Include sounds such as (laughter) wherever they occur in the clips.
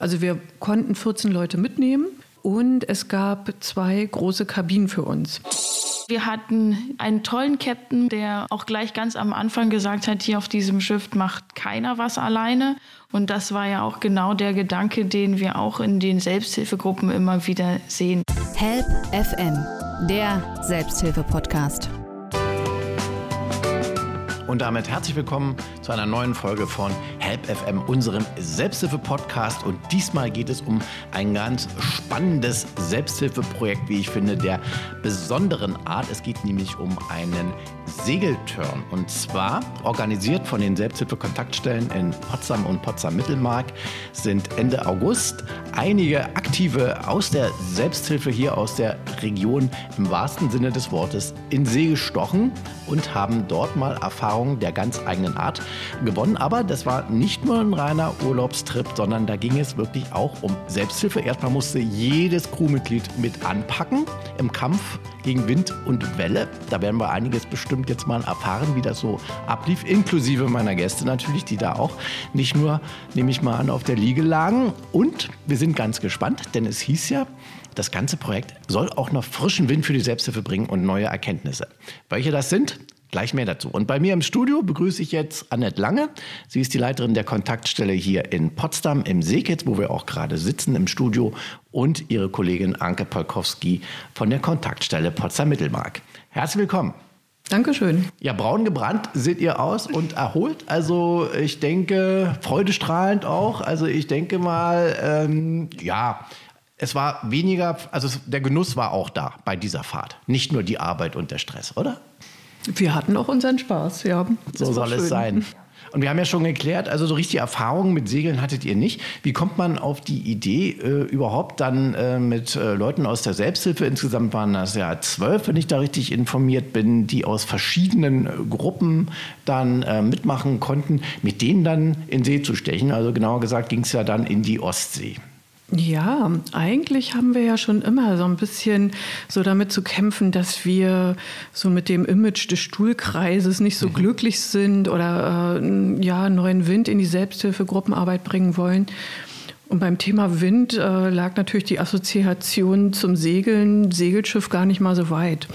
Also wir konnten 14 Leute mitnehmen und es gab zwei große Kabinen für uns. Wir hatten einen tollen Captain, der auch gleich ganz am Anfang gesagt hat, hier auf diesem Schiff macht keiner was alleine. Und das war ja auch genau der Gedanke, den wir auch in den Selbsthilfegruppen immer wieder sehen. Help FM, der Selbsthilfe-Podcast. Und damit herzlich willkommen zu einer neuen Folge von Help FM, unserem Selbsthilfe-Podcast. Und diesmal geht es um ein ganz spannendes Selbsthilfeprojekt, wie ich finde, der besonderen Art. Es geht nämlich um einen Segelturn. Und zwar organisiert von den Selbsthilfe-Kontaktstellen in Potsdam und Potsdam-Mittelmark sind Ende August einige Aktive aus der Selbsthilfe hier aus der Region im wahrsten Sinne des Wortes in See gestochen und haben dort mal Erfahrungen der ganz eigenen Art gewonnen. Aber das war nicht nur ein reiner Urlaubstrip, sondern da ging es wirklich auch um Selbsthilfe. Erstmal musste jedes Crewmitglied mit anpacken im Kampf gegen Wind und Welle. Da werden wir einiges bestimmt jetzt mal erfahren, wie das so ablief, inklusive meiner Gäste natürlich, die da auch nicht nur, nehme ich mal an, auf der Liege lagen. Und wir sind ganz gespannt, denn es hieß ja, das ganze Projekt soll auch noch frischen Wind für die Selbsthilfe bringen und neue Erkenntnisse. Welche das sind, Gleich mehr dazu. Und bei mir im Studio begrüße ich jetzt Annette Lange. Sie ist die Leiterin der Kontaktstelle hier in Potsdam im Seekitz, wo wir auch gerade sitzen im Studio, und ihre Kollegin Anke Polkowski von der Kontaktstelle Potsdam-Mittelmark. Herzlich willkommen. Dankeschön. Ja, braun gebrannt seht ihr aus und erholt. Also ich denke, freudestrahlend auch. Also ich denke mal, ähm, ja, es war weniger, also der Genuss war auch da bei dieser Fahrt. Nicht nur die Arbeit und der Stress, oder? Wir hatten auch unseren Spaß, ja. So soll schön. es sein. Und wir haben ja schon geklärt, also so richtige Erfahrungen mit Segeln hattet ihr nicht. Wie kommt man auf die Idee, äh, überhaupt dann äh, mit äh, Leuten aus der Selbsthilfe, insgesamt waren das ja zwölf, wenn ich da richtig informiert bin, die aus verschiedenen äh, Gruppen dann äh, mitmachen konnten, mit denen dann in See zu stechen? Also genauer gesagt ging es ja dann in die Ostsee. Ja, eigentlich haben wir ja schon immer so ein bisschen so damit zu kämpfen, dass wir so mit dem Image des Stuhlkreises nicht so mhm. glücklich sind oder äh, ja neuen Wind in die Selbsthilfegruppenarbeit bringen wollen. Und beim Thema Wind äh, lag natürlich die Assoziation zum Segeln, Segelschiff gar nicht mal so weit.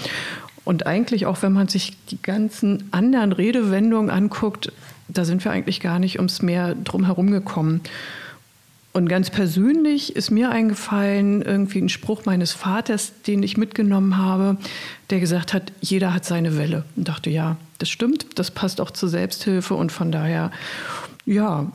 Und eigentlich auch, wenn man sich die ganzen anderen Redewendungen anguckt, da sind wir eigentlich gar nicht ums Meer drum herum gekommen. Und ganz persönlich ist mir eingefallen, irgendwie ein Spruch meines Vaters, den ich mitgenommen habe, der gesagt hat, jeder hat seine Welle. Und dachte, ja, das stimmt, das passt auch zur Selbsthilfe. Und von daher, ja,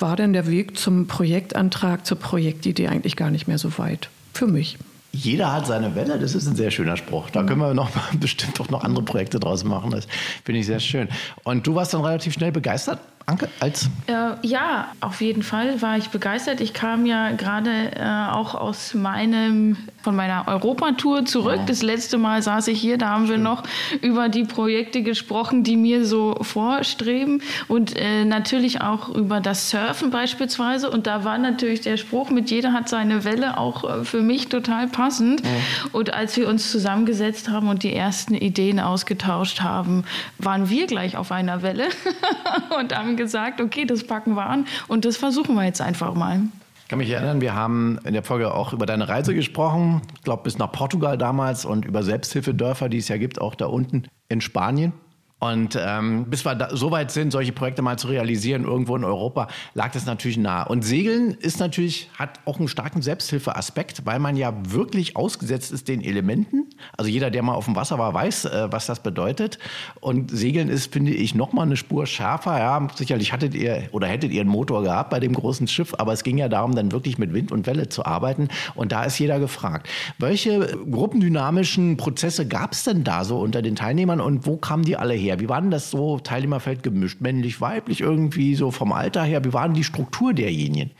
war dann der Weg zum Projektantrag, zur Projektidee eigentlich gar nicht mehr so weit. Für mich. Jeder hat seine Welle, das ist ein sehr schöner Spruch. Da können wir noch (laughs) bestimmt auch noch andere Projekte draus machen. Das finde ich sehr schön. Und du warst dann relativ schnell begeistert Anke, als? Äh, ja, auf jeden Fall war ich begeistert. Ich kam ja gerade äh, auch aus meinem, von meiner Europatour zurück. Oh. Das letzte Mal saß ich hier, da haben Schön. wir noch über die Projekte gesprochen, die mir so vorstreben und äh, natürlich auch über das Surfen beispielsweise. Und da war natürlich der Spruch, mit jeder hat seine Welle auch äh, für mich total passend. Oh. Und als wir uns zusammengesetzt haben und die ersten Ideen ausgetauscht haben, waren wir gleich auf einer Welle (laughs) und haben gesagt, okay, das packen wir an und das versuchen wir jetzt einfach mal. Ich kann mich erinnern, wir haben in der Folge auch über deine Reise gesprochen, ich glaube bis nach Portugal damals und über Selbsthilfedörfer, die es ja gibt, auch da unten in Spanien. Und ähm, bis wir da, so weit sind, solche Projekte mal zu realisieren, irgendwo in Europa, lag das natürlich nahe. Und Segeln ist natürlich, hat auch einen starken Selbsthilfeaspekt, weil man ja wirklich ausgesetzt ist den Elementen. Also jeder, der mal auf dem Wasser war, weiß, äh, was das bedeutet. Und Segeln ist, finde ich, noch mal eine Spur schärfer. Ja, sicherlich hattet ihr oder hättet ihr einen Motor gehabt bei dem großen Schiff, aber es ging ja darum, dann wirklich mit Wind und Welle zu arbeiten. Und da ist jeder gefragt. Welche gruppendynamischen Prozesse gab es denn da so unter den Teilnehmern und wo kamen die alle her? Her? Wie war denn das so Teilnehmerfeld gemischt? Männlich, weiblich irgendwie, so vom Alter her? Wie war denn die Struktur derjenigen,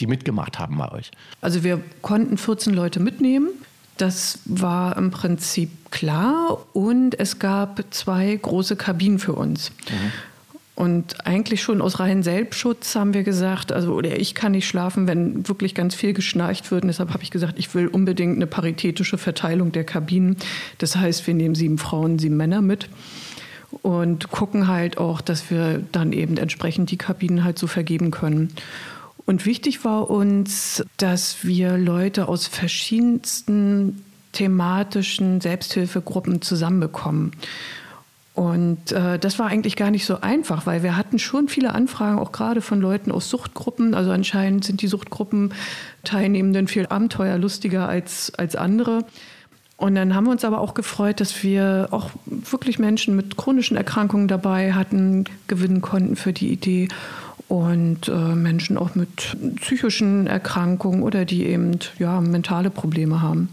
die mitgemacht haben bei euch? Also wir konnten 14 Leute mitnehmen. Das war im Prinzip klar. Und es gab zwei große Kabinen für uns. Mhm. Und eigentlich schon aus reinem Selbstschutz haben wir gesagt, also oder ich kann nicht schlafen, wenn wirklich ganz viel geschnarcht wird. Und deshalb habe ich gesagt, ich will unbedingt eine paritätische Verteilung der Kabinen. Das heißt, wir nehmen sieben Frauen, sieben Männer mit und gucken halt auch, dass wir dann eben entsprechend die Kabinen halt so vergeben können. Und wichtig war uns, dass wir Leute aus verschiedensten thematischen Selbsthilfegruppen zusammenbekommen. Und äh, das war eigentlich gar nicht so einfach, weil wir hatten schon viele Anfragen, auch gerade von Leuten aus Suchtgruppen. Also anscheinend sind die Suchtgruppen-Teilnehmenden viel abenteuerlustiger als, als andere. Und dann haben wir uns aber auch gefreut, dass wir auch wirklich Menschen mit chronischen Erkrankungen dabei hatten, gewinnen konnten für die Idee. Und äh, Menschen auch mit psychischen Erkrankungen oder die eben ja, mentale Probleme haben.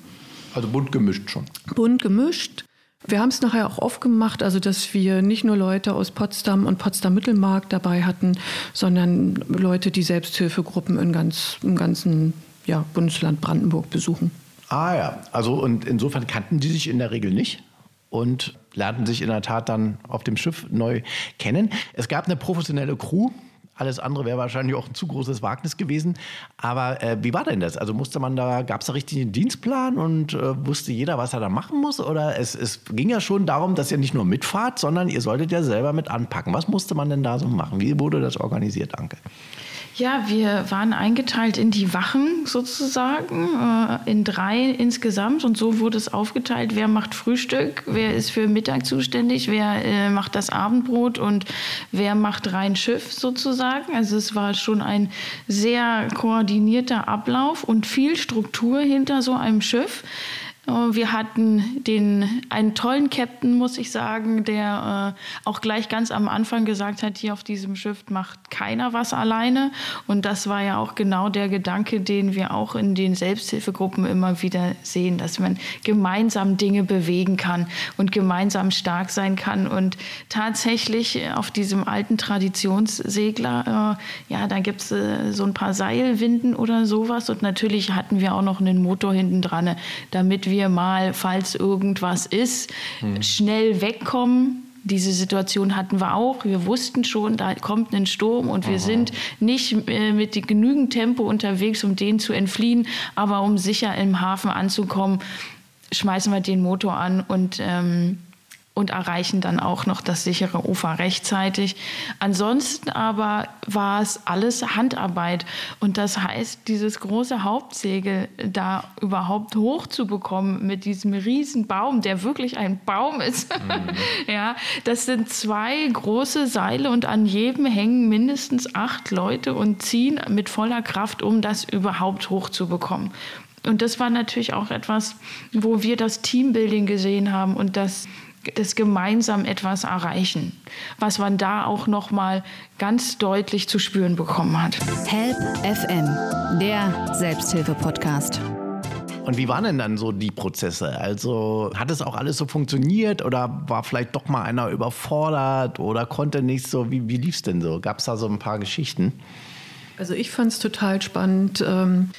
Also bunt gemischt schon. Bunt gemischt. Wir haben es nachher auch aufgemacht, also dass wir nicht nur Leute aus Potsdam und Potsdam-Mittelmark dabei hatten, sondern Leute, die Selbsthilfegruppen in ganz, im ganzen ja, Bundesland Brandenburg besuchen. Ah ja, also und insofern kannten die sich in der Regel nicht und lernten sich in der Tat dann auf dem Schiff neu kennen. Es gab eine professionelle Crew, alles andere wäre wahrscheinlich auch ein zu großes Wagnis gewesen. Aber äh, wie war denn das? Also musste man da, gab es da richtig einen Dienstplan und äh, wusste jeder, was er da machen muss? Oder es, es ging ja schon darum, dass ihr nicht nur mitfahrt, sondern ihr solltet ja selber mit anpacken. Was musste man denn da so machen? Wie wurde das organisiert, Anke? Ja, wir waren eingeteilt in die Wachen sozusagen, äh, in drei insgesamt. Und so wurde es aufgeteilt, wer macht Frühstück, wer ist für Mittag zuständig, wer äh, macht das Abendbrot und wer macht rein Schiff sozusagen. Also es war schon ein sehr koordinierter Ablauf und viel Struktur hinter so einem Schiff. Äh, wir hatten den, einen tollen Captain, muss ich sagen, der äh, auch gleich ganz am Anfang gesagt hat, hier auf diesem Schiff macht keiner was alleine. Und das war ja auch genau der Gedanke, den wir auch in den Selbsthilfegruppen immer wieder sehen, dass man gemeinsam Dinge bewegen kann und gemeinsam stark sein kann. Und tatsächlich auf diesem alten Traditionssegler, äh, ja, da gibt es äh, so ein paar Seilwinden oder sowas. Und natürlich hatten wir auch noch einen Motor hinten dran, damit wir wir mal, falls irgendwas ist, hm. schnell wegkommen. Diese Situation hatten wir auch. Wir wussten schon, da kommt ein Sturm und wir Aha. sind nicht äh, mit genügend Tempo unterwegs, um den zu entfliehen, aber um sicher im Hafen anzukommen, schmeißen wir den Motor an und ähm, und erreichen dann auch noch das sichere Ufer rechtzeitig. Ansonsten aber war es alles Handarbeit. Und das heißt, dieses große Hauptsegel da überhaupt hochzubekommen mit diesem riesen Baum, der wirklich ein Baum ist. (laughs) Mhm. ja, das sind zwei große Seile und an jedem hängen mindestens acht Leute und ziehen mit voller Kraft, um das überhaupt hochzubekommen. Und das war natürlich auch etwas, wo wir das Teambuilding gesehen haben und das das gemeinsam etwas erreichen, was man da auch noch mal ganz deutlich zu spüren bekommen hat. Help FM, der Selbsthilfe Podcast. Und wie waren denn dann so die Prozesse? Also hat es auch alles so funktioniert oder war vielleicht doch mal einer überfordert oder konnte nicht so? Wie, wie lief es denn so? Gab es da so ein paar Geschichten? Also ich fand es total spannend. Ähm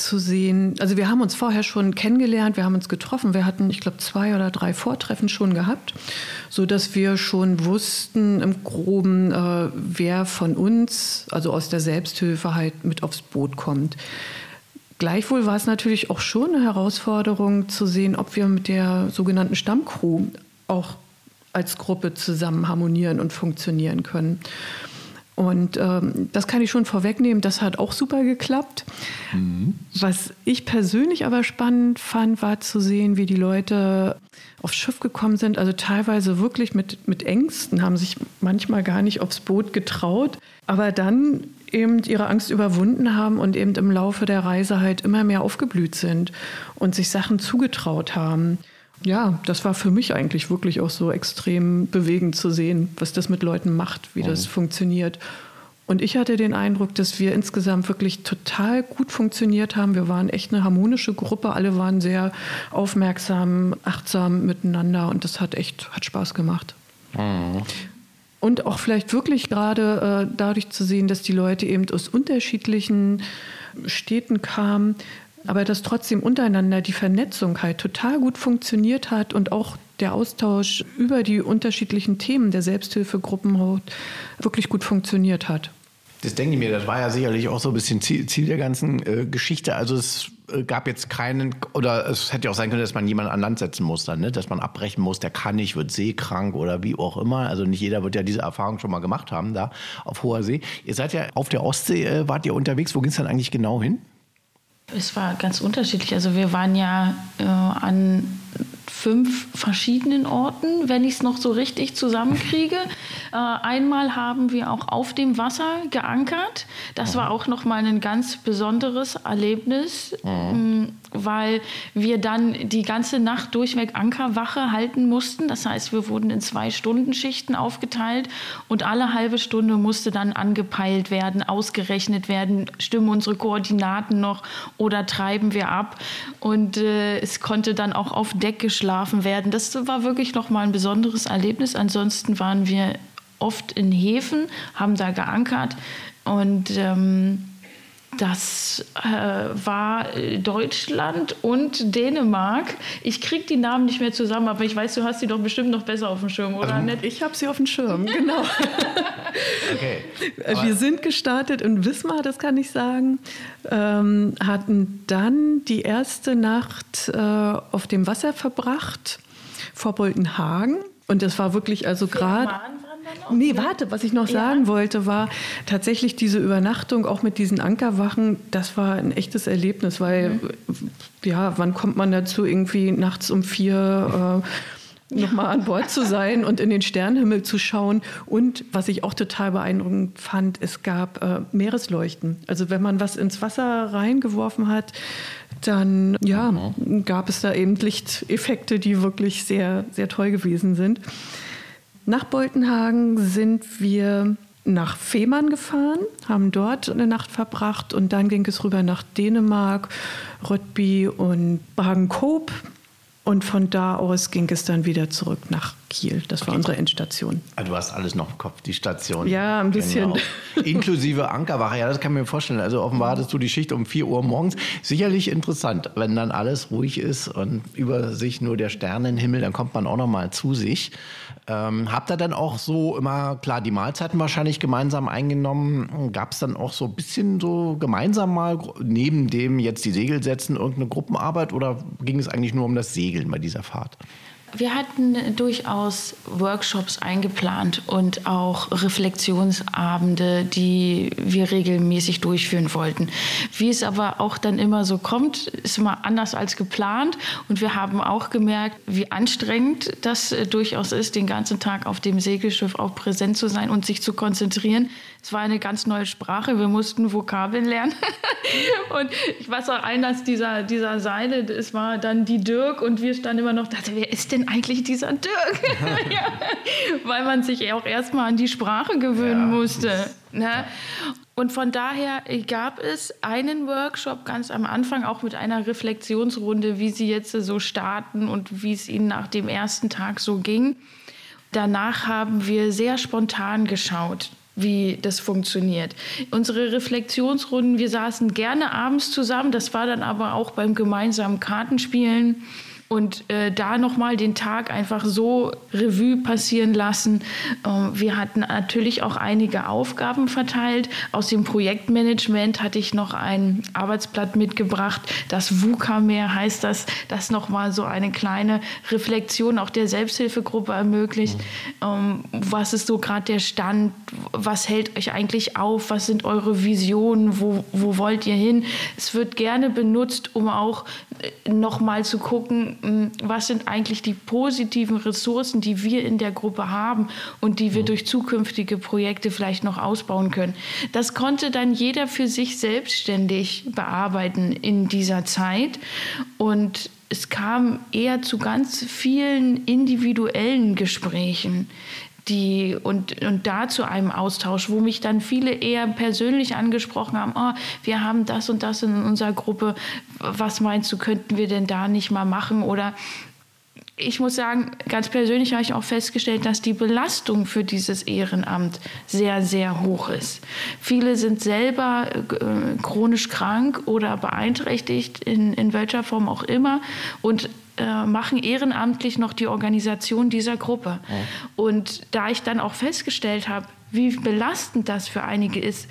zu sehen. Also wir haben uns vorher schon kennengelernt, wir haben uns getroffen, wir hatten, ich glaube, zwei oder drei Vortreffen schon gehabt, so dass wir schon wussten im Groben, äh, wer von uns, also aus der Selbsthilfe halt mit aufs Boot kommt. Gleichwohl war es natürlich auch schon eine Herausforderung zu sehen, ob wir mit der sogenannten Stammcrew auch als Gruppe zusammen harmonieren und funktionieren können. Und ähm, das kann ich schon vorwegnehmen, das hat auch super geklappt. Mhm. Was ich persönlich aber spannend fand, war zu sehen, wie die Leute aufs Schiff gekommen sind. Also teilweise wirklich mit, mit Ängsten, haben sich manchmal gar nicht aufs Boot getraut, aber dann eben ihre Angst überwunden haben und eben im Laufe der Reise halt immer mehr aufgeblüht sind und sich Sachen zugetraut haben ja, das war für mich eigentlich wirklich auch so extrem bewegend zu sehen, was das mit Leuten macht, wie mhm. das funktioniert. Und ich hatte den Eindruck, dass wir insgesamt wirklich total gut funktioniert haben. Wir waren echt eine harmonische Gruppe. Alle waren sehr aufmerksam, achtsam miteinander und das hat echt hat Spaß gemacht. Mhm. Und auch vielleicht wirklich gerade äh, dadurch zu sehen, dass die Leute eben aus unterschiedlichen Städten kamen, aber dass trotzdem untereinander die Vernetzung halt total gut funktioniert hat und auch der Austausch über die unterschiedlichen Themen der Selbsthilfegruppen wirklich gut funktioniert hat. Das denke ich mir, das war ja sicherlich auch so ein bisschen Ziel, der ganzen äh, Geschichte. Also es äh, gab jetzt keinen, oder es hätte ja auch sein können, dass man jemanden an Land setzen muss dann, ne? dass man abbrechen muss, der kann nicht, wird seekrank oder wie auch immer. Also nicht jeder wird ja diese Erfahrung schon mal gemacht haben da auf hoher See. Ihr seid ja auf der Ostsee, äh, wart ihr unterwegs. Wo ging es dann eigentlich genau hin? Es war ganz unterschiedlich. Also wir waren ja äh, an fünf verschiedenen Orten, wenn ich es noch so richtig zusammenkriege. (laughs) Äh, einmal haben wir auch auf dem Wasser geankert. Das war auch noch mal ein ganz besonderes Erlebnis, mhm. weil wir dann die ganze Nacht durchweg Ankerwache halten mussten. Das heißt, wir wurden in zwei Stundenschichten aufgeteilt und alle halbe Stunde musste dann angepeilt werden, ausgerechnet werden, stimmen unsere Koordinaten noch oder treiben wir ab. Und äh, es konnte dann auch auf Deck geschlafen werden. Das war wirklich noch mal ein besonderes Erlebnis. Ansonsten waren wir oft in Häfen, haben da geankert und ähm, das äh, war Deutschland und Dänemark. Ich kriege die Namen nicht mehr zusammen, aber ich weiß, du hast sie doch bestimmt noch besser auf dem Schirm, oder? Also, ich habe sie auf dem Schirm, (laughs) genau. okay. Wir sind gestartet in Wismar, das kann ich sagen. Ähm, hatten dann die erste Nacht äh, auf dem Wasser verbracht vor Boltenhagen. Und das war wirklich also gerade. Nee, warte, was ich noch sagen wollte, war tatsächlich diese Übernachtung auch mit diesen Ankerwachen, das war ein echtes Erlebnis, weil, mhm. ja, wann kommt man dazu, irgendwie nachts um vier äh, nochmal an Bord zu sein und in den Sternenhimmel zu schauen. Und was ich auch total beeindruckend fand, es gab äh, Meeresleuchten. Also wenn man was ins Wasser reingeworfen hat, dann ja, mhm. gab es da eben Lichteffekte, die wirklich sehr, sehr toll gewesen sind. Nach Boltenhagen sind wir nach Fehmarn gefahren, haben dort eine Nacht verbracht und dann ging es rüber nach Dänemark, Rödby und Bagen-Koop. Und von da aus ging es dann wieder zurück nach Kiel. Das war unsere Endstation. Ah, du hast alles noch im Kopf, die Station. Ja, ein bisschen. Genau. (laughs) Inklusive Ankerwache, ja, das kann ich mir vorstellen. Also offenbar hattest du die Schicht um 4 Uhr morgens. Sicherlich interessant, wenn dann alles ruhig ist und über sich nur der Sternenhimmel, dann kommt man auch noch mal zu sich. Ähm, habt ihr dann auch so immer, klar, die Mahlzeiten wahrscheinlich gemeinsam eingenommen? Gab es dann auch so ein bisschen so gemeinsam mal, neben dem jetzt die Segel setzen, irgendeine Gruppenarbeit oder ging es eigentlich nur um das Segeln bei dieser Fahrt? Wir hatten durchaus Workshops eingeplant und auch Reflexionsabende, die wir regelmäßig durchführen wollten. Wie es aber auch dann immer so kommt, ist immer anders als geplant. Und wir haben auch gemerkt, wie anstrengend das durchaus ist, den ganzen Tag auf dem Segelschiff auch präsent zu sein und sich zu konzentrieren. Es war eine ganz neue Sprache. Wir mussten Vokabeln lernen. (laughs) und ich weiß auch, einer dieser, dieser Seile, es war dann die Dirk und wir standen immer noch, dachte, wer ist denn eigentlich dieser Dirk? (laughs) (laughs) ja, weil man sich auch erstmal an die Sprache gewöhnen ja. musste. Ne? Und von daher gab es einen Workshop ganz am Anfang, auch mit einer Reflexionsrunde, wie Sie jetzt so starten und wie es Ihnen nach dem ersten Tag so ging. Danach haben wir sehr spontan geschaut wie das funktioniert. Unsere Reflexionsrunden, wir saßen gerne abends zusammen, das war dann aber auch beim gemeinsamen Kartenspielen und äh, da nochmal den Tag einfach so Revue passieren lassen. Ähm, wir hatten natürlich auch einige Aufgaben verteilt. Aus dem Projektmanagement hatte ich noch ein Arbeitsblatt mitgebracht. Das VUCA mehr heißt das, das nochmal so eine kleine Reflexion auch der Selbsthilfegruppe ermöglicht. Mhm. Ähm, was ist so gerade der Stand? Was hält euch eigentlich auf? Was sind eure Visionen? Wo, wo wollt ihr hin? Es wird gerne benutzt, um auch nochmal zu gucken, was sind eigentlich die positiven Ressourcen, die wir in der Gruppe haben und die wir mhm. durch zukünftige Projekte vielleicht noch ausbauen können. Das konnte dann jeder für sich selbstständig bearbeiten in dieser Zeit und es kam eher zu ganz vielen individuellen Gesprächen die und, und da zu einem Austausch, wo mich dann viele eher persönlich angesprochen haben, oh, wir haben das und das in unserer Gruppe, was meinst du, könnten wir denn da nicht mal machen? Oder ich muss sagen, ganz persönlich habe ich auch festgestellt, dass die Belastung für dieses Ehrenamt sehr, sehr hoch ist. Viele sind selber äh, chronisch krank oder beeinträchtigt, in, in welcher Form auch immer, und äh, machen ehrenamtlich noch die Organisation dieser Gruppe. Ja. Und da ich dann auch festgestellt habe, wie belastend das für einige ist,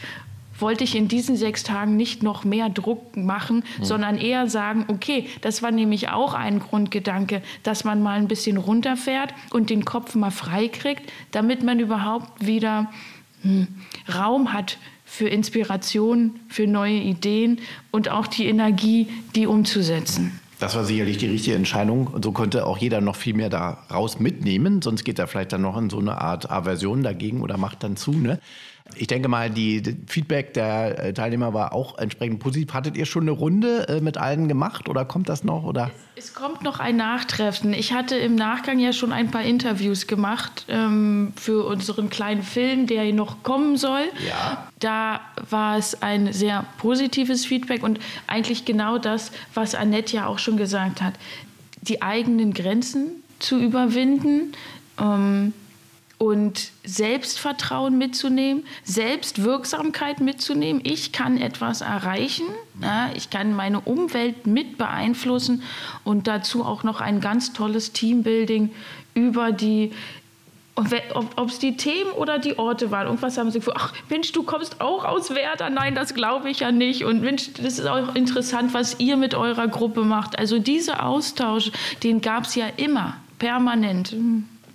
wollte ich in diesen sechs Tagen nicht noch mehr Druck machen, mhm. sondern eher sagen, okay, das war nämlich auch ein Grundgedanke, dass man mal ein bisschen runterfährt und den Kopf mal frei kriegt, damit man überhaupt wieder hm, Raum hat für Inspiration, für neue Ideen und auch die Energie, die umzusetzen. Das war sicherlich die richtige Entscheidung. Und so konnte auch jeder noch viel mehr daraus mitnehmen. Sonst geht er vielleicht dann noch in so eine Art Aversion dagegen oder macht dann zu. Ne? Ich denke mal, die, Feedback der äh, Teilnehmer war auch entsprechend positiv. Hattet ihr schon eine Runde äh, mit allen gemacht oder kommt das noch? Oder? Es, kommt noch ein Nachtreffen. Ich hatte im Nachgang ja schon ein paar Interviews gemacht ähm, für unseren kleinen Film, der noch kommen soll. Ja. Da war es ein sehr positives Feedback und eigentlich genau das, was Annette ja auch schon gesagt hat. Die eigenen Grenzen zu überwinden. Ähm, und Selbstvertrauen mitzunehmen, Selbstwirksamkeit mitzunehmen. Ich kann etwas erreichen, ja, ich kann meine Umwelt mit beeinflussen und dazu auch noch ein ganz tolles Teambuilding über die ob es die Themen oder die Orte waren. Irgendwas haben sie gesagt, ach Mensch, du kommst auch aus Werder. Nein, das glaube ich ja nicht. Und Mensch, das ist auch interessant, was ihr mit eurer Gruppe macht. Also dieser Austausch, den gab es ja immer, permanent.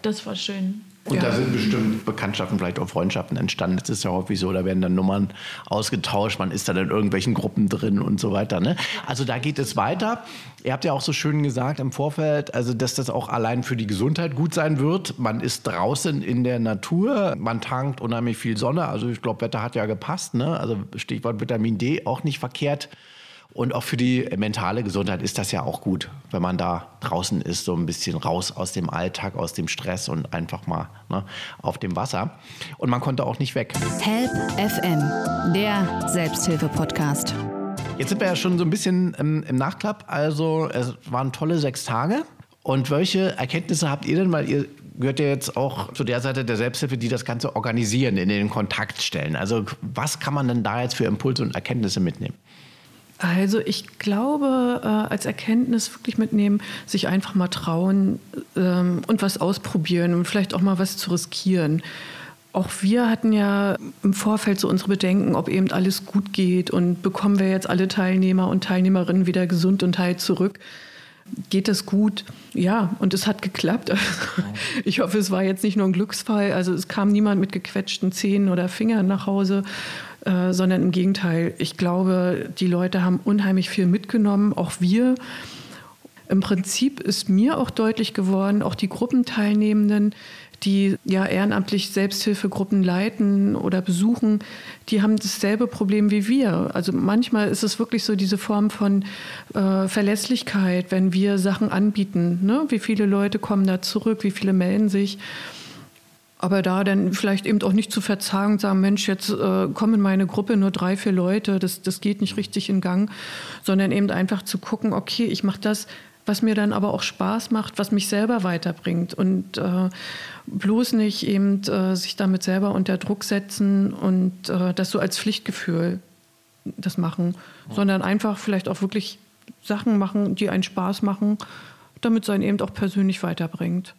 Das war schön. Und ja. da sind bestimmt Bekanntschaften, vielleicht auch Freundschaften entstanden. Das ist ja häufig so, da werden dann Nummern ausgetauscht, man ist dann in irgendwelchen Gruppen drin und so weiter. Ne? Also da geht es weiter. Ihr habt ja auch so schön gesagt im Vorfeld, also dass das auch allein für die Gesundheit gut sein wird. Man ist draußen in der Natur, man tankt unheimlich viel Sonne. Also ich glaube, Wetter hat ja gepasst. Ne? Also Stichwort Vitamin D auch nicht verkehrt. Und auch für die mentale Gesundheit ist das ja auch gut, wenn man da draußen ist, so ein bisschen raus aus dem Alltag, aus dem Stress und einfach mal ne, auf dem Wasser. Und man konnte auch nicht weg. Help FM, der Selbsthilfe-Podcast. Jetzt sind wir ja schon so ein bisschen im, im Nachklapp. Also es waren tolle sechs Tage. Und welche Erkenntnisse habt ihr denn? Weil ihr gehört ja jetzt auch zu der Seite der Selbsthilfe, die das Ganze organisieren, in den Kontakt stellen. Also was kann man denn da jetzt für Impulse und Erkenntnisse mitnehmen? Also ich glaube, äh, als Erkenntnis wirklich mitnehmen, sich einfach mal trauen ähm, und was ausprobieren und vielleicht auch mal was zu riskieren. Auch wir hatten ja im Vorfeld so unsere Bedenken, ob eben alles gut geht und bekommen wir jetzt alle Teilnehmer und Teilnehmerinnen wieder gesund und heil zurück. Geht das gut? Ja, und es hat geklappt. (laughs) Ich hoffe, es war jetzt nicht nur ein Glücksfall. Also es kam niemand mit gequetschten Zähnen oder Fingern nach Hause, äh, sondern im Gegenteil. Ich glaube, die Leute haben unheimlich viel mitgenommen, auch wir. Im Prinzip ist mir auch deutlich geworden, auch die Gruppenteilnehmenden, die ja ehrenamtlich Selbsthilfegruppen leiten oder besuchen, die haben dasselbe Problem wie wir. Also manchmal ist es wirklich so diese Form von äh, Verlässlichkeit, wenn wir Sachen anbieten. Ne? Wie viele Leute kommen da zurück, wie viele melden sich. Aber da dann vielleicht eben auch nicht zu verzagen, sagen, Mensch, jetzt äh, kommen in meine Gruppe nur drei, vier Leute, das, das geht nicht richtig in Gang, sondern eben einfach zu gucken, okay, ich mache das, was mir dann aber auch Spaß macht, was mich selber weiterbringt und äh, bloß nicht eben äh, sich damit selber unter Druck setzen und äh, das so als Pflichtgefühl das machen, ja. sondern einfach vielleicht auch wirklich Sachen machen, die einen Spaß machen, damit es einen eben auch persönlich weiterbringt.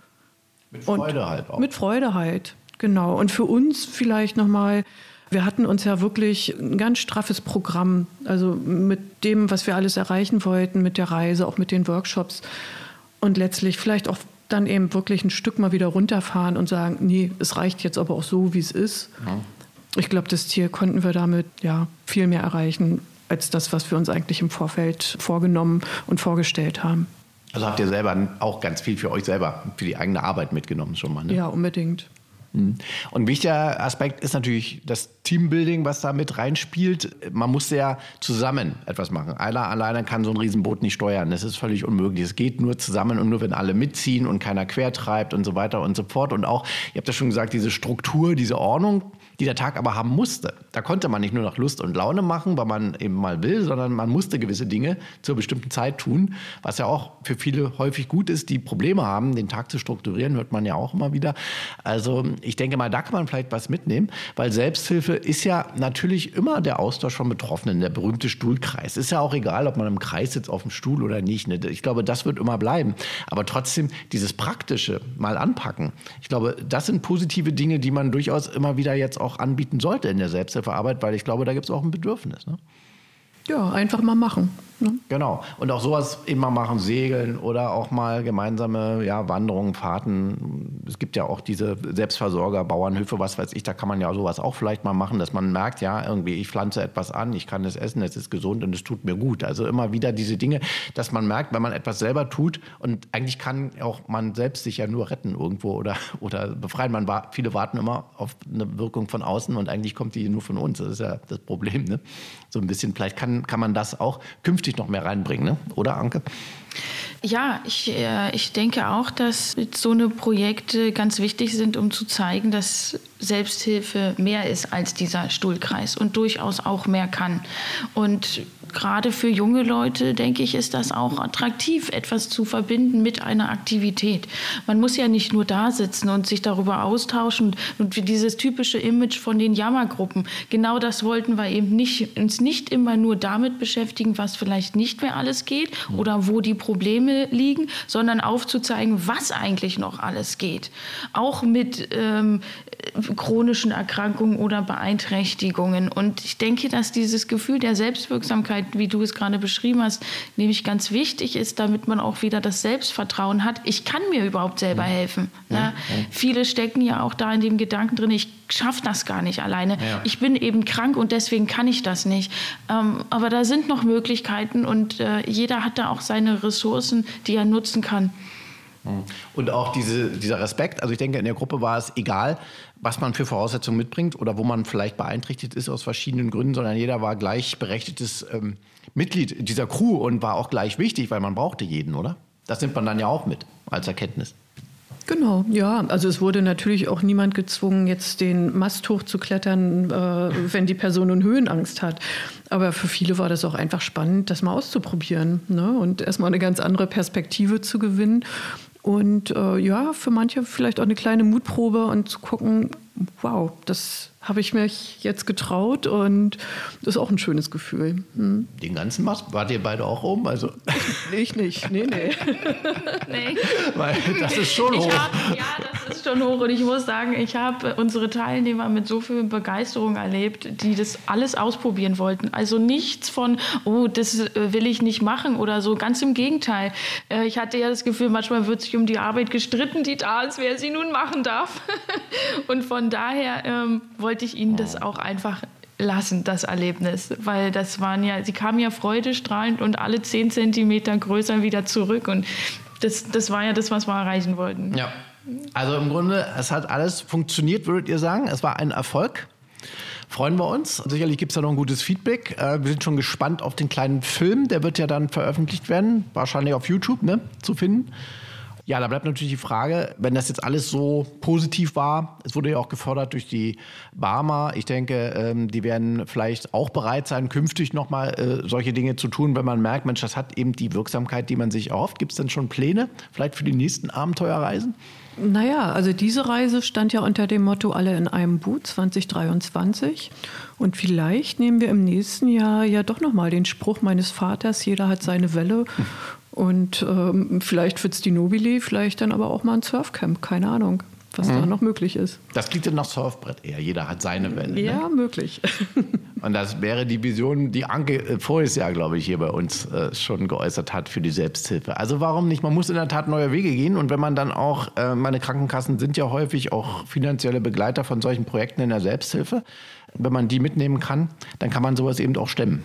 Mit Freude und halt auch. Mit Freude halt, genau. Und für uns vielleicht nochmal, wir hatten uns ja wirklich ein ganz straffes Programm, also mit dem, was wir alles erreichen wollten, mit der Reise, auch mit den Workshops und letztlich vielleicht auch dann eben wirklich ein Stück mal wieder runterfahren und sagen, nee, es reicht jetzt aber auch so, wie es ist. Ja. Ich glaube, das Ziel konnten wir damit ja viel mehr erreichen als das, was wir uns eigentlich im Vorfeld vorgenommen und vorgestellt haben. Also habt ihr selber auch ganz viel für euch selber, für die eigene Arbeit mitgenommen schon mal. Ne? Ja, unbedingt. Mhm. Und ein wichtiger Aspekt ist natürlich das Teambuilding, was da mit reinspielt. Man muss ja zusammen etwas machen. Einer alleine kann so ein Riesenboot nicht steuern. Das ist völlig unmöglich. Es geht nur zusammen und nur, wenn alle mitziehen und keiner quertreibt und so weiter und so fort. Und auch, ihr habt ja schon gesagt, diese Struktur, diese Ordnung, die der Tag aber haben musste. Da konnte man nicht nur nach Lust und Laune machen, weil man eben mal will, sondern man musste gewisse Dinge zur bestimmten Zeit tun, was ja auch für viele häufig gut ist, die Probleme haben, den Tag zu strukturieren, hört man ja auch immer wieder. Also ich denke mal, da kann man vielleicht was mitnehmen, weil Selbsthilfe ist ja natürlich immer der Austausch von Betroffenen, der berühmte Stuhlkreis. Ist ja auch egal, ob man im Kreis sitzt auf dem Stuhl oder nicht. Ne? Ich glaube, das wird immer bleiben. Aber trotzdem dieses Praktische mal anpacken. Ich glaube, das sind positive Dinge, die man durchaus immer wieder jetzt auch auch anbieten sollte in der Selbsthilfearbeit, weil ich glaube, da gibt es auch ein Bedürfnis. Ne? Ja, einfach mal machen. Ne? Genau. Und auch sowas immer machen, segeln oder auch mal gemeinsame ja, Wanderungen, Fahrten. Es gibt ja auch diese Selbstversorger, Bauernhöfe, was weiß ich, da kann man ja sowas auch vielleicht mal machen, dass man merkt, ja, irgendwie, ich pflanze etwas an, ich kann es essen, es ist gesund und es tut mir gut. Also immer wieder diese Dinge, dass man merkt, wenn man etwas selber tut und eigentlich kann auch man selbst sich ja nur retten irgendwo oder, oder befreien. Man war, viele warten immer auf eine Wirkung von außen und eigentlich kommt die nur von uns. Das ist ja das Problem. Ne? So ein bisschen, vielleicht kann, kann man das auch künftig noch mehr reinbringen, ne? oder Anke? Ja, ich, äh, ich denke auch, dass so eine Projekte ganz wichtig sind, um zu zeigen, dass Selbsthilfe mehr ist als dieser Stuhlkreis und durchaus auch mehr kann. Und gerade für junge Leute, denke ich, ist das auch attraktiv, etwas zu verbinden mit einer Aktivität. Man muss ja nicht nur da sitzen und sich darüber austauschen und dieses typische Image von den Jammergruppen. Genau das wollten wir eben nicht, uns nicht immer nur damit beschäftigen, was vielleicht nicht mehr alles geht oder wo die Probleme liegen, sondern aufzuzeigen, was eigentlich noch alles geht. Auch mit ähm, chronischen Erkrankungen oder Beeinträchtigungen. Und ich denke, dass dieses Gefühl der Selbstwirksamkeit, wie du es gerade beschrieben hast, nämlich ganz wichtig ist, damit man auch wieder das Selbstvertrauen hat, ich kann mir überhaupt selber helfen. Ja, ja. Viele stecken ja auch da in dem Gedanken drin, ich schaffe das gar nicht alleine. Ja. Ich bin eben krank und deswegen kann ich das nicht. Ähm, aber da sind noch Möglichkeiten und äh, jeder hat da auch seine Ressourcen, die er nutzen kann. Und auch diese, dieser Respekt, also ich denke, in der Gruppe war es egal, was man für Voraussetzungen mitbringt oder wo man vielleicht beeinträchtigt ist aus verschiedenen Gründen, sondern jeder war gleichberechtigtes ähm, Mitglied dieser Crew und war auch gleich wichtig, weil man brauchte jeden, oder? Das nimmt man dann ja auch mit als Erkenntnis. Genau, ja. Also es wurde natürlich auch niemand gezwungen, jetzt den Mast hochzuklettern, äh, wenn die Person nun Höhenangst hat. Aber für viele war das auch einfach spannend, das mal auszuprobieren ne? und erstmal eine ganz andere Perspektive zu gewinnen. Und äh, ja, für manche vielleicht auch eine kleine Mutprobe und zu gucken, wow, das habe ich mich jetzt getraut und das ist auch ein schönes Gefühl. Hm. Den ganzen Mast wart ihr beide auch oben? Also (laughs) ich nicht, nee, nee. (laughs) nee. Weil das ist schon hoch. Hab, ja, das ist schon hoch und ich muss sagen, ich habe unsere Teilnehmer mit so viel Begeisterung erlebt, die das alles ausprobieren wollten. Also nichts von, oh, das äh, will ich nicht machen oder so. Ganz im Gegenteil. Äh, ich hatte ja das Gefühl, manchmal wird sich um die Arbeit gestritten, die da ist, wer sie nun machen darf. (laughs) Und von daher ähm, wollte wollte ich ihnen das auch einfach lassen, das Erlebnis. Weil das waren ja, sie kamen ja freudestrahlend und alle zehn Zentimeter größer wieder zurück. Und das, das war ja das, was wir erreichen wollten. Ja. Also im Grunde, es hat alles funktioniert, würdet ihr sagen. Es war ein Erfolg. Freuen wir uns. Sicherlich gibt es da noch ein gutes Feedback. Äh, wir sind schon gespannt auf den kleinen Film. Der wird ja dann veröffentlicht werden, wahrscheinlich auf YouTube ne, zu finden. Ja, da bleibt natürlich die Frage, wenn das jetzt alles so positiv war, es wurde ja auch gefordert durch die Barmer, ich denke, ähm, die werden vielleicht auch bereit sein, künftig nochmal äh, solche Dinge zu tun, wenn man merkt, Mensch, das hat eben die Wirksamkeit, die man sich erhofft. Gibt es denn schon Pläne, vielleicht für die nächsten Abenteuerreisen? Naja, also diese Reise stand ja unter dem Motto Alle in einem Boot 2023. Und vielleicht nehmen wir im nächsten Jahr ja doch nochmal den Spruch meines Vaters, jeder hat seine Welle und ähm, vielleicht wird es die Nobili, vielleicht dann aber auch mal ein Surfcamp, keine Ahnung, was mhm. da noch möglich ist. Das klingt dann nach Surfbrett eher. Jeder hat seine Welle. Ja, ne? möglich. (laughs) Und das wäre die Vision, die Anke äh, voriges Jahr, glaube ich, hier bei uns äh, schon geäußert hat für die Selbsthilfe. Also warum nicht? Man muss in der Tat neue Wege gehen. Und wenn man dann auch, äh, meine Krankenkassen sind ja häufig auch finanzielle Begleiter von solchen Projekten in der Selbsthilfe. Wenn man die mitnehmen kann, dann kann man sowas eben auch stemmen.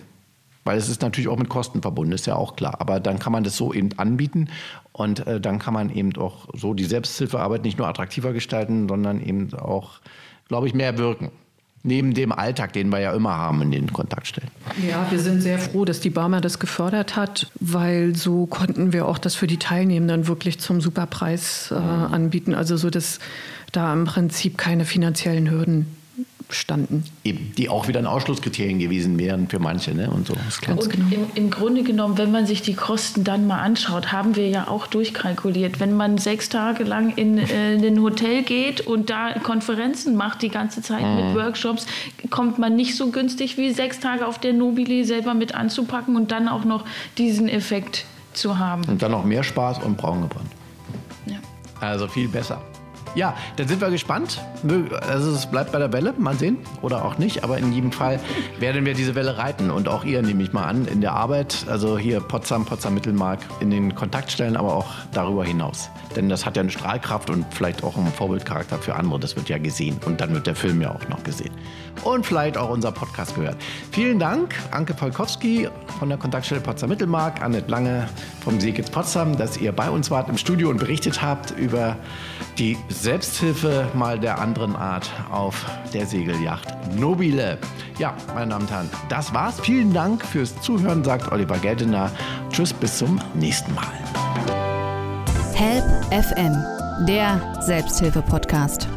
Weil es ist natürlich auch mit Kosten verbunden, ist ja auch klar. Aber dann kann man das so eben anbieten und äh, dann kann man eben auch so die Selbsthilfearbeit nicht nur attraktiver gestalten, sondern eben auch, glaube ich, mehr wirken. Neben dem Alltag, den wir ja immer haben in den Kontaktstellen. Ja, wir sind sehr froh, dass die Barmer das gefördert hat, weil so konnten wir auch das für die Teilnehmenden wirklich zum Superpreis äh, anbieten. Also so, dass da im Prinzip keine finanziellen Hürden standen. Eben, die auch wieder ein Ausschlusskriterien gewesen wären für manche. Ne? Und so. Und genau. im, im, Grunde genommen, wenn man sich die Kosten dann mal anschaut, haben wir ja auch durchkalkuliert. Wenn man sechs Tage lang in, äh, in ein Hotel geht und da Konferenzen macht die ganze Zeit mhm. mit Workshops, kommt man nicht so günstig wie sechs Tage auf der Nobili selber mit anzupacken und dann auch noch diesen Effekt zu haben. Und dann noch mehr Spaß und braun gebrannt. Ja. Also viel besser. Ja, dann sind wir gespannt. Also es bleibt bei der Welle, mal sehen. Oder auch nicht. Aber in jedem Fall werden wir diese Welle reiten. Und auch ihr, nehme ich mal an, in der Arbeit. Also hier Potsdam, Potsdam Mittelmark, in den Kontaktstellen, aber auch darüber hinaus. Denn das hat ja eine Strahlkraft und vielleicht auch einen Vorbildcharakter für andere. Das wird ja gesehen. Und dann wird der Film ja auch noch gesehen. Und vielleicht auch unser Podcast gehört. Vielen Dank, Anke Polkowski von der Kontaktstelle Potsdam Mittelmark, Annette Lange vom Seekitz Potsdam, dass ihr bei uns wart im Studio und berichtet habt über die Selbsthilfe mal der anderen Art auf der Segelyacht Nobile. Ja, meine Damen und Herren, das war's. Vielen Dank fürs Zuhören, sagt Oliver Geldener. Tschüss, bis zum nächsten Mal. Help FM, der Selbsthilfe-Podcast.